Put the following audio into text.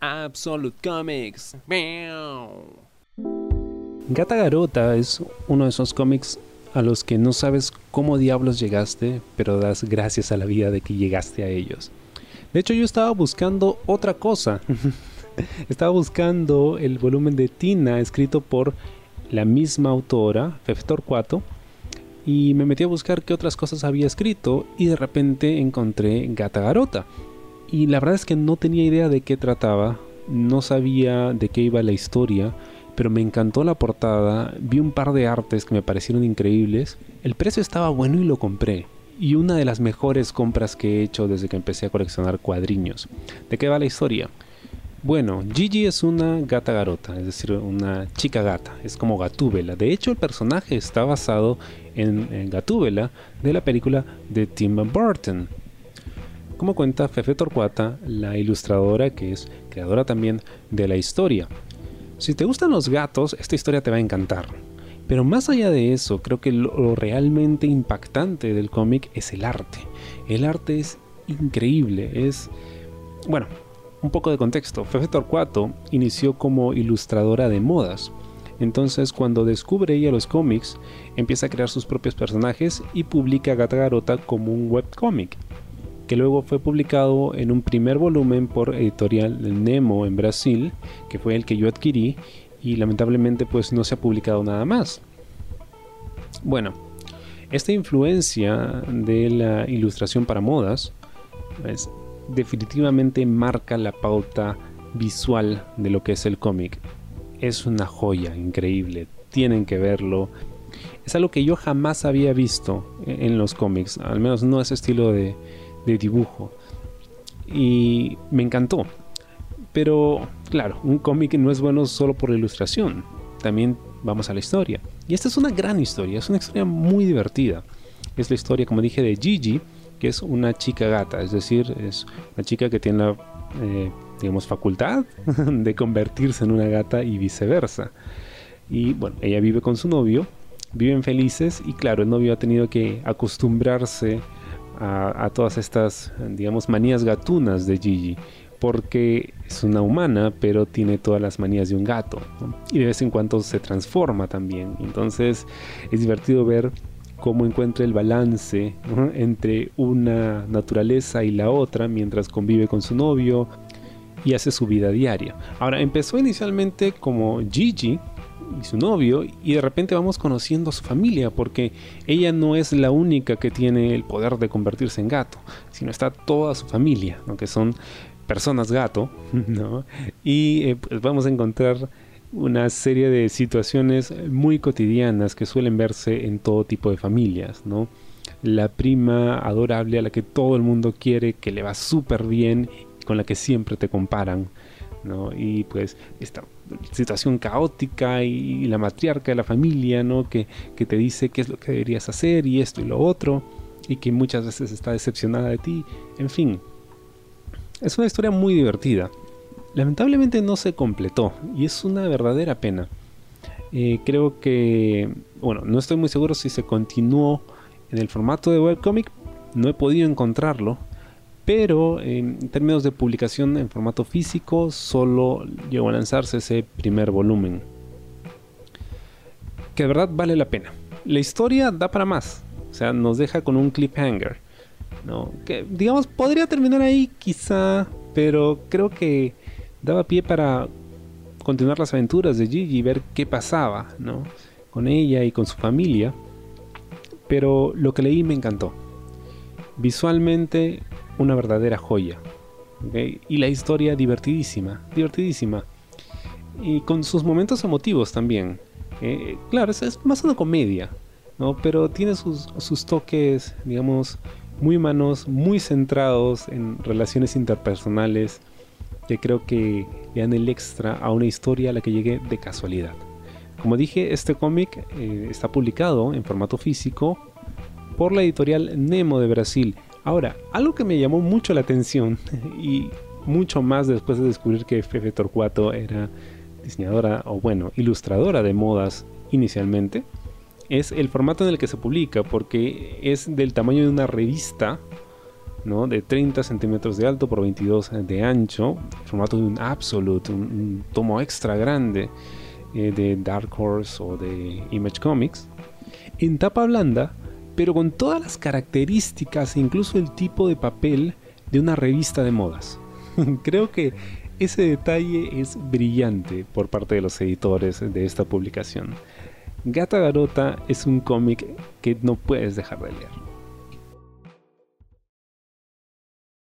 Absolute Comics. Gata Garota es uno de esos cómics a los que no sabes cómo diablos llegaste, pero das gracias a la vida de que llegaste a ellos. De hecho, yo estaba buscando otra cosa. estaba buscando el volumen de Tina escrito por la misma autora, Fefe Torcuato, y me metí a buscar qué otras cosas había escrito y de repente encontré Gata Garota. Y la verdad es que no tenía idea de qué trataba, no sabía de qué iba la historia, pero me encantó la portada, vi un par de artes que me parecieron increíbles, el precio estaba bueno y lo compré. Y una de las mejores compras que he hecho desde que empecé a coleccionar cuadriños. ¿De qué va la historia? Bueno, Gigi es una gata garota, es decir, una chica gata, es como Gatúbela. De hecho, el personaje está basado en, en Gatúbela de la película de Tim Burton. Como cuenta Fefe Torcuata, la ilustradora que es creadora también de la historia. Si te gustan los gatos, esta historia te va a encantar. Pero más allá de eso, creo que lo, realmente impactante del cómic es el arte. El arte es increíble, es... Bueno, un poco de contexto. Fefe Torcuato inició como ilustradora de modas. Entonces, cuando descubre ella los cómics, empieza a crear sus propios personajes y publica Gata Garota como un webcómic que luego fue publicado en un primer volumen por editorial Nemo en Brasil, que fue el que yo adquirí y lamentablemente pues no se ha publicado nada más. Bueno, esta influencia de la ilustración para modas pues, definitivamente marca la pauta visual de lo que es el cómic. Es una joya increíble, tienen que verlo. Es algo que yo jamás había visto en los cómics, al menos no ese estilo de, de dibujo. Y me encantó. Pero, claro, un cómic no es bueno solo por la ilustración. También vamos a la historia. Y esta es una gran historia, es una historia muy divertida. Es la historia, como dije, de Gigi, que es una chica gata, es decir, es una chica que tiene la, eh, digamos, facultad de convertirse en una gata y viceversa. Y bueno, ella vive con su novio, viven felices y claro, el novio ha tenido que acostumbrarse a, todas estas, digamos, manías gatunas de Gigi porque es una humana, pero tiene todas las manías de un gato. Y de vez en cuando se transforma también. Entonces es divertido ver cómo encuentra el balance entre una naturaleza y la otra mientras convive con su novio y hace su vida diaria. Ahora, empezó inicialmente como Gigi, y su novio y de repente vamos conociendo a su familia porque ella no es la única que tiene el poder de convertirse en gato, sino está toda su familia, que son personas gato, y eh, pues vamos a encontrar una serie de situaciones muy cotidianas que suelen verse en todo tipo de familias, ¿no? La prima adorable a la que todo el mundo quiere, que le va súper bien, con la que siempre te comparan, ¿no? Y pues esta situación caótica y, la matriarca de la familia, ¿no? Que, que, te dice qué es lo que deberías hacer y esto y lo otro, y que muchas veces está decepcionada de ti, en fin. Es una historia muy divertida. Lamentablemente no se completó y es una verdadera pena. Eh, creo que, bueno, no estoy muy seguro si se continuó en el formato de webcomic, no he podido encontrarlo, pero en términos de publicación en formato físico solo llegó a lanzarse ese primer volumen. Que de verdad vale la pena. La historia da para más, o sea, nos deja con un cliffhanger. ¿no? Que digamos podría terminar ahí quizá, pero creo que daba pie para continuar las aventuras de Gigi y ver qué pasaba, ¿no? Con ella y con su familia. Pero lo que leí me encantó. Visualmente una verdadera joya. Y la historia divertidísima, divertidísima. Y con sus momentos emotivos también. Eh, claro, es, más una comedia, ¿no? pero tiene sus, sus toques, digamos, muy humanos, muy centrados en relaciones interpersonales, que creo que le dan el extra a una historia a la que llegué de casualidad. Como dije, este cómic eh, está publicado en formato físico por la editorial Nemo de Brasil Ahora, algo que me llamó mucho la atención y mucho más después de descubrir que Fefe Torcuato era diseñadora o bueno, ilustradora de modas inicialmente, es el formato en el que se publica, porque es del tamaño de una revista ¿no? de 30 centímetros de alto por 22 de ancho, formato de un Absolute, un, tomo extra grande eh, de Dark Horse o de Image Comics, en tapa blanda, pero con todas las características e incluso el tipo de papel de una revista de modas. Creo que ese detalle es brillante por parte de los editores de esta publicación. Gata Garota es un cómic que no puedes dejar de leer.